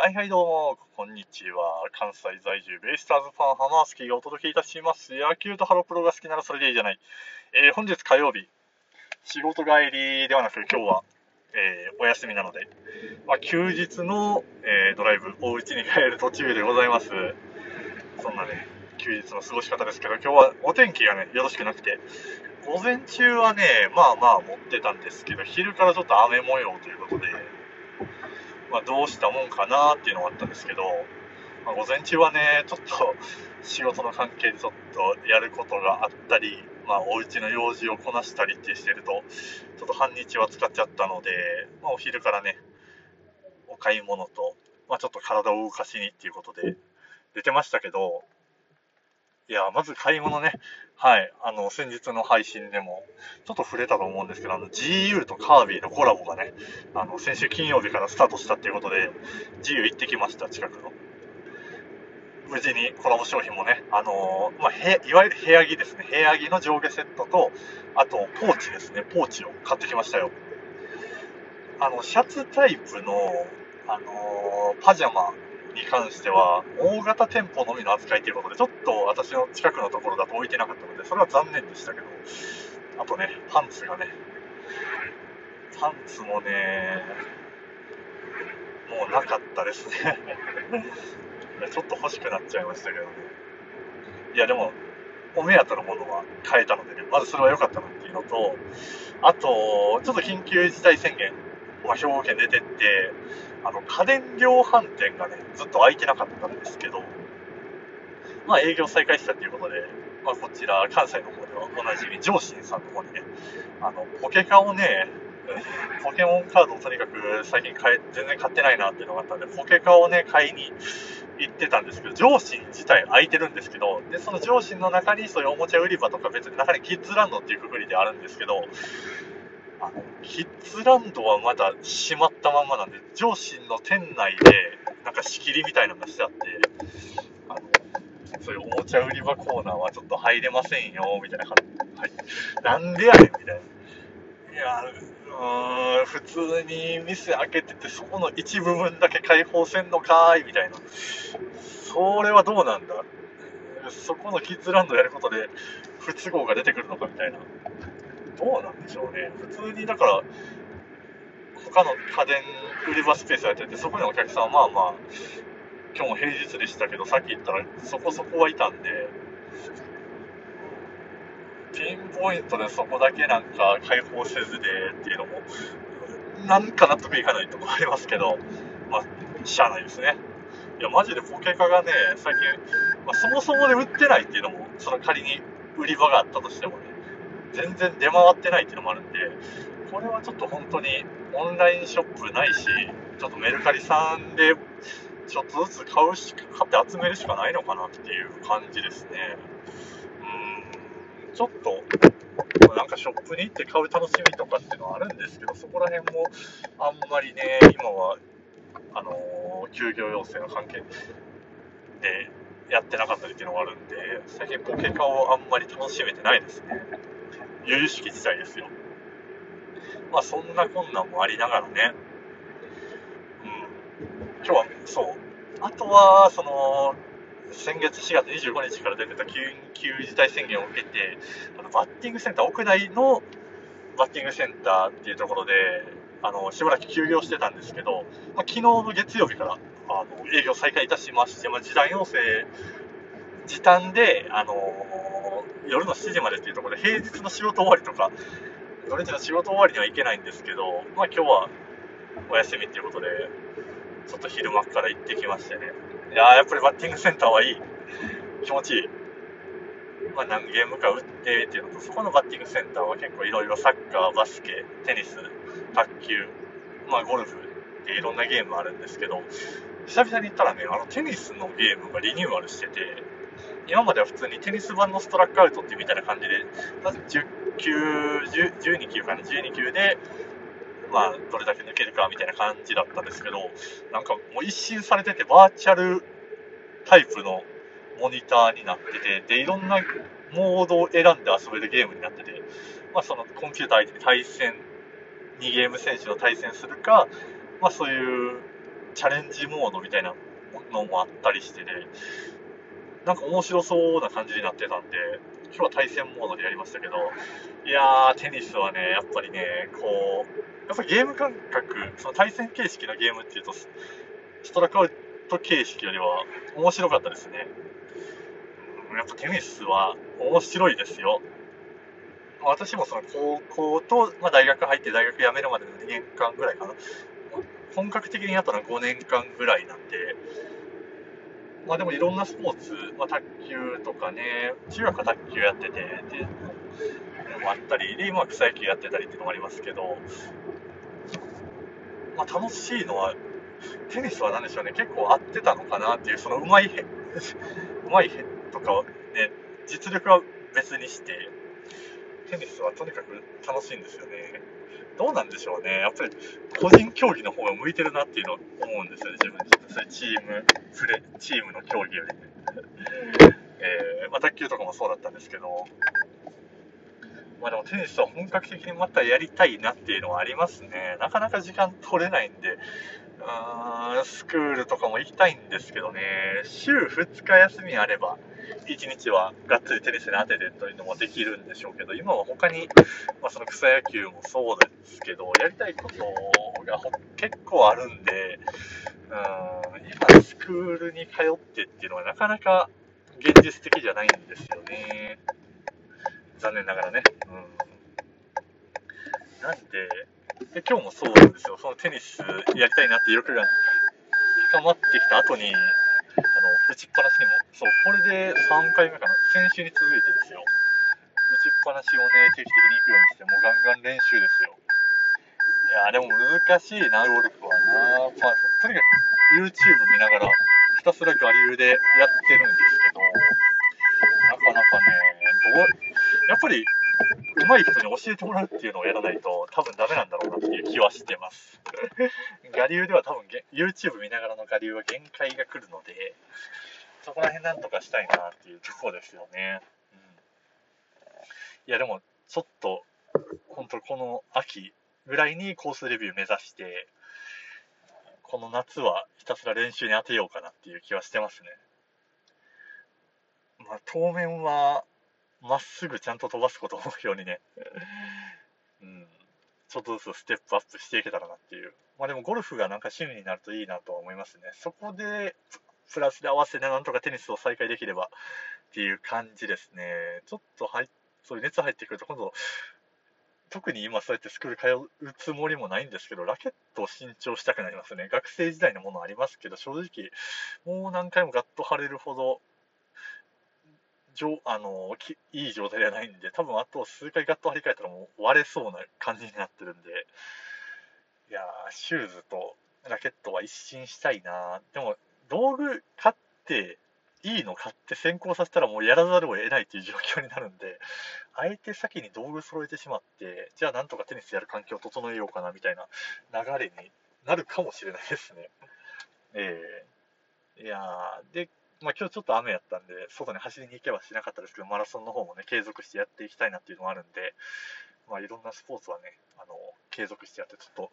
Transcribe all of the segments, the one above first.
はいはいどうも、こんにちは。関西在住ベイスターズファンハマースキーがお届けいたします。野球とハロプロが好きならそれでいいじゃない。えー本日火曜日、仕事帰りではなく今日は、えーお休みなので、まあ、休日の、えードライブ、お家に帰る途中でございます。そんなね、休日の過ごし方ですけど、今日はお天気がね、よろしくなくて、午前中はね、まあまあ持ってたんですけど、昼からちょっと雨模様ということで、まあ、どうしたもんかなっていうのがあったんですけど、まあ、午前中はね、ちょっと仕事の関係でちょっとやることがあったり、まあ、お家の用事をこなしたりってしてると、ちょっと半日は使っちゃったので、まあ、お昼からね、お買い物と、まあ、ちょっと体を動かしにっていうことで出てましたけど、いや、まず買い物ね、はい、あの、先日の配信でも、ちょっと触れたと思うんですけど、あの、GU とカービィのコラボがね、あの、先週金曜日からスタートしたっていうことで、GU 行ってきました、近くの。無事にコラボ商品もね、あのーまあ、いわゆる部屋着ですね、部屋着の上下セットと、あと、ポーチですね、ポーチを買ってきましたよ。あの、シャツタイプの、あのーパジャマに関しては、大型店舗のみの扱いということで、ちょっと私の近くのところだと置いてなかったので、それは残念でしたけど、あとね、パンツがね、パンツもね、もうなかったですね。ちょっと欲しくなっちゃいましたけどね。いや、でも、お目当てのものは買えたのでね、まずそれは良かったなっていうのと、あと、ちょっと緊急事態宣言、まあ、兵庫県出てって、あの、家電量販店がね、ずっと開いてなかったんですけど、まあ、営業再開したっていうことで、まあ、こちら、関西の方ではおなじみ、上信さんの方にね、あの、ポケカをね、ポケモンカードをとにかく最近買え、全然買ってないなっていうのがあったんで、ポケカをね、買いに行ってたんですけど、上信自体空いてるんですけど、で、その上信の中にそういうおもちゃ売り場とか別に中にキッズランドっていうくくりであるんですけど、あの、キッズランドはまだ閉まったままなんで、上信の店内で、なんか仕切りみたいなのがしてあって、あの、そういうおもちゃ売り場コーナーはちょっと入れませんよ、みたいな感じ。はい。なんでやねん、みたいな。いや、うーん、普通に店開けてて、そこの一部分だけ開放せんのかーい、みたいな。それはどうなんだ？そこのキッズランドやることで不都合が出てくるのかみたいな。どうなんでしょうね。普通に、だから、他の家電売り場スペースやってて、そこにお客さんはまあまあ、今日も平日でしたけど、さっき言ったらそこそこはいたんで、ピンポイントでそこだけなんか開放せずでっていうのも、なんか納得いかないとこありますけど、まあ、しゃあないですね。いや、マジでポケカがね、最近、まあ、そもそもで売ってないっていうのも、その仮に売り場があったとしてもね、全然出回ってないっていうのもあるんで、これはちょっと本当にオンラインショップないし、ちょっとメルカリさんでちょっとずつ買うし、買って集めるしかないのかなっていう感じですね。うん、ちょっと、なんかショップに行って買う楽しみとかっていうのはあるんですけど、そこら辺もあんまりね、今は、あのー休業要請の関係でやってなかったりっていうのがあるんで、最近ポケカをあんまり楽しめてないですね。由々しき事態ですよ。まあそんな困難もありながらね、うん、今日はそう、あとは、その、先月4月25日から出てた緊急事態宣言を受けて、あのバッティングセンター、屋内のバッティングセンターっていうところで、あのしばらく休業してたんですけど、まあ、昨日の月曜日からあの営業再開いたしまして、まあ、時短要請、時短で、あの夜の7時までっていうところで、平日の仕事終わりとか、土日の仕事終わりには行けないんですけど、まあ今日はお休みっていうことで、ちょっと昼間から行ってきましてね。いや、やっぱりバッティングセンターはいい。気持ちいい。まあ何ゲームか打ってっていうのと、そこのバッティングセンターは結構いろいろサッカー、バスケ、テニス、卓球、まあゴルフっていろんなゲームあるんですけど、久々に行ったらね、あのテニスのゲームがリニューアルしてて、今までは普通にテニス版のストラックアウトってみたいな感じで、まず10球、10 12球かな、12球で、まあ、どれだけ抜けるかみたいな感じだったんですけど、なんかもう一新されてて、バーチャルタイプのモニターになってて、で、いろんなモードを選んで遊べるゲームになってて、まあ、そのコンピューター相手に対戦、2ゲーム選手の対戦するか、まあ、そういうチャレンジモードみたいなのもあったりしてね、なんか面白そうな感じになってたんで、今日は対戦モードでやりましたけど、いやー、テニスはね、やっぱりね、こう、やっぱゲーム感覚、その対戦形式のゲームっていうと、ストラクアウト形式よりは面白かったですね。やっぱテニスは面白いですよ。私もその高校と、まあ、大学入って大学辞めるまでの2年間ぐらいかな。本格的にやったのは5年間ぐらいなんで、まあでもいろんなスポーツ、まあ、卓球とかね、中学は卓球やってて、っていうのもあったり、で、今は草野球やってたりっていうのもありますけど、まあ楽しいのは、テニスは何でしょうね、結構合ってたのかなっていう、そのうまいへ、うまいへとかね、実力は別にして、テニスはとにかく楽しいんですよね。どうなんでしょうね。やっぱり個人競技の方が向いてるなっていうのを思うんですよね、自分自身。それチーム、プレ、チームの競技よりね。えー、まあ、卓球とかもそうだったんですけど、まあでもテニスは本格的にまたやりたいなっていうのはありますね。なかなか時間取れないんで、うーん、スクールとかも行きたいんですけどね、週2日休みあれば、1日はがっつりテニスに当ててというのもできるんでしょうけど、今は他に、まあ、その草野球もそうですけど、やりたいことが結構あるんで、うん、今スクールに通ってっていうのはなかなか現実的じゃないんですよね。残念ながらね。うん、なんで、で今日もそうなんですよ。そのテニスやりたいなっていう欲が高まってきた後に、打ちっぱなしにも、そう、これで3回目かな、先週に続いてですよ、打ちっぱなしをね、定期的に行くようにして、もうガンガン練習ですよ。いやでも難しいな、ゴルフはな。まあ、とにかく YouTube 見ながら、ひたすら我流でやってるんですけど、なかなかね、どう、やっぱり、上手い人に教えてもらうっていうのをやらないと多分ダメなんだろうなっていう気はしてます。我流では多分 YouTube 見ながらの我流は限界が来るので、そこら辺なんとかしたいなっていうところですよね。うん、いやでもちょっと本当この秋ぐらいにコースレビュー目指して、この夏はひたすら練習に当てようかなっていう気はしてますね。まあ当面はまっすぐちゃんと飛ばすことを目標にね、ちょっとずつステップアップしていけたらなっていう。まあでもゴルフがなんか趣味になるといいなとは思いますね。そこで、プラスで合わせてなんとかテニスを再開できればっていう感じですね。ちょっと入そういう熱入ってくると今度、特に今そうやってスクール通うつもりもないんですけど、ラケットを新調したくなりますね。学生時代のものありますけど、正直、もう何回もガッと張れるほどあのきいい状態ではないんで、多分あと数回ガッと張り替えたらもう割れそうな感じになってるんで、いやシューズとラケットは一新したいなでも、道具買って、いいの買って先行させたらもうやらざるを得ないっていう状況になるんで、あえて先に道具揃えてしまって、じゃあなんとかテニスやる環境を整えようかなみたいな流れになるかもしれないですね。えー、いやで、まあ、今日ちょっと雨やったんで、外に走りに行けばしなかったですけど、マラソンの方もね、継続してやっていきたいなっていうのもあるんで、まあ、いろんなスポーツはね、あの、継続してやって、ちょっと、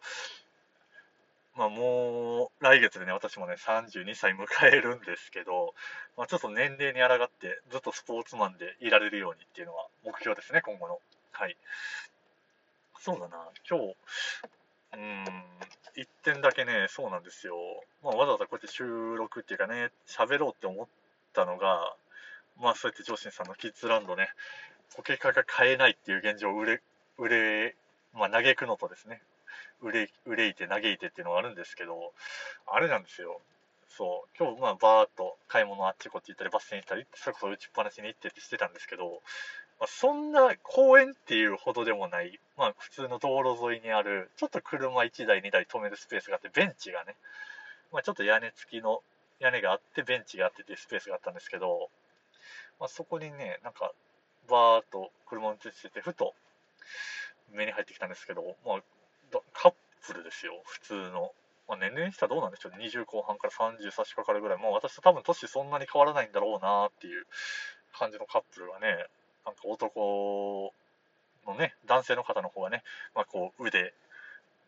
まあ、もう、来月でね、私もね、32歳迎えるんですけど、まあ、ちょっと年齢に抗って、ずっとスポーツマンでいられるようにっていうのは目標ですね、今後の。はい。そうだな、今日、うーん、1点だけね、そうなんですよ。まあ、わざわざこうやって収録っていうかね、喋ろうって思ったのが、まあ、そうやって上司さんのキッズランドね、ポケカが買えないっていう現状を売れ、まあ、嘆くのとですね、憂いて嘆いてっていうのがあるんですけど、あれなんですよ。そう、今日、まあ、バーっと買い物あっちこっち行ったり、バス停に行ったり、それこそ打ちっぱなしに行ってってしてたんですけど、まあ、そんな公園っていうほどでもない、まあ、普通の道路沿いにある、ちょっと車1台、2台止めるスペースがあって、ベンチがね、まあ、ちょっと屋根付きの屋根があって、ベンチがあってっていうスペースがあったんですけど、まあ、そこにね、なんか、バーっと車運転してて、ふと目に入ってきたんですけど、まあ、カップルですよ、普通の。まあ、年齢にしたらどうなんでしょうね、20後半から30差し掛かるぐらい、まあ、私と多分年そんなに変わらないんだろうなっていう感じのカップルがね、なんか男のね、男性の方の方がね、まあ、こう腕、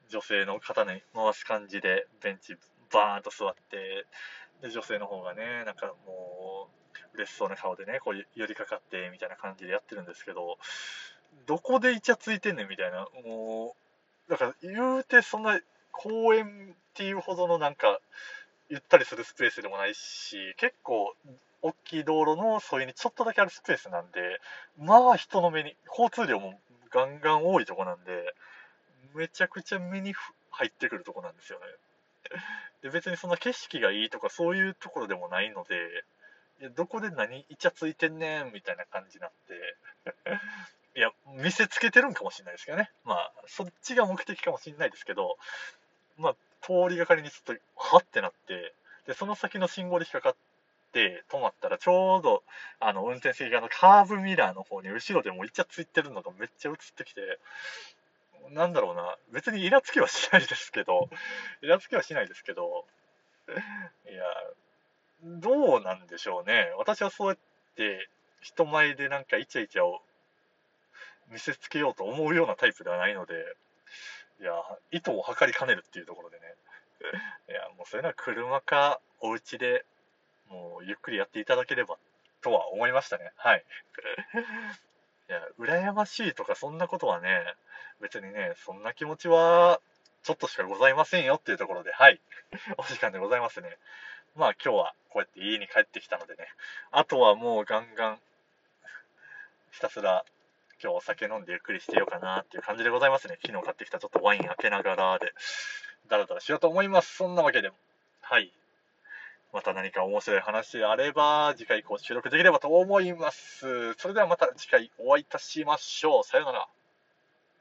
女性の肩に回す感じでベンチバーンと座ってで女性の方がねなんかもう嬉しそうな顔でねこう寄りかかってみたいな感じでやってるんですけどどこでイチャついてんねんみたいな。もうだから言うてそんな公園っていうほどのなんかゆったりするスペースでもないし結構大きい道路の沿いにちょっとだけあるスペースなんでまあ人の目に交通量もガンガン多いとこなんでめちゃくちゃ目に入ってくるとこなんですよね。で別にそんな景色がいいとかそういうところでもないのでいやどこで何イチャついてんねんみたいな感じになって。いや見せつけてるんかもしれないですけどねまあそっちが目的かもしれないですけどまあ通りがかりにちょっとはってなってでその先の信号で引っかかって止まったらちょうどあの運転席側のカーブミラーの方に後ろでもうイチャついてるのがめっちゃ映ってきてなんだろうな、別にイラつきはしないですけど、イラつきはしないですけど、いや、どうなんでしょうね。私はそうやって人前でなんかイチャイチャを見せつけようと思うようなタイプではないので、いや、意図を図りかねるっていうところでね。いや、もうそういうのは車かお家でもうゆっくりやっていただければとは思いましたね。はい。いや、羨ましいとかそんなことはね、別にね、そんな気持ちは、ちょっとしかございませんよっていうところで、はい。お時間でございますね。まあ今日はこうやって家に帰ってきたのでね、あとはもうガンガン、ひたすら今日お酒飲んでゆっくりしてようかなっていう感じでございますね。昨日買ってきたちょっとワイン開けながらで、だらだらしようと思います。そんなわけでも、はい。また何か面白い話あれば、次回以降収録できればと思います。それではまた次回お会いいたしましょう。さようなら。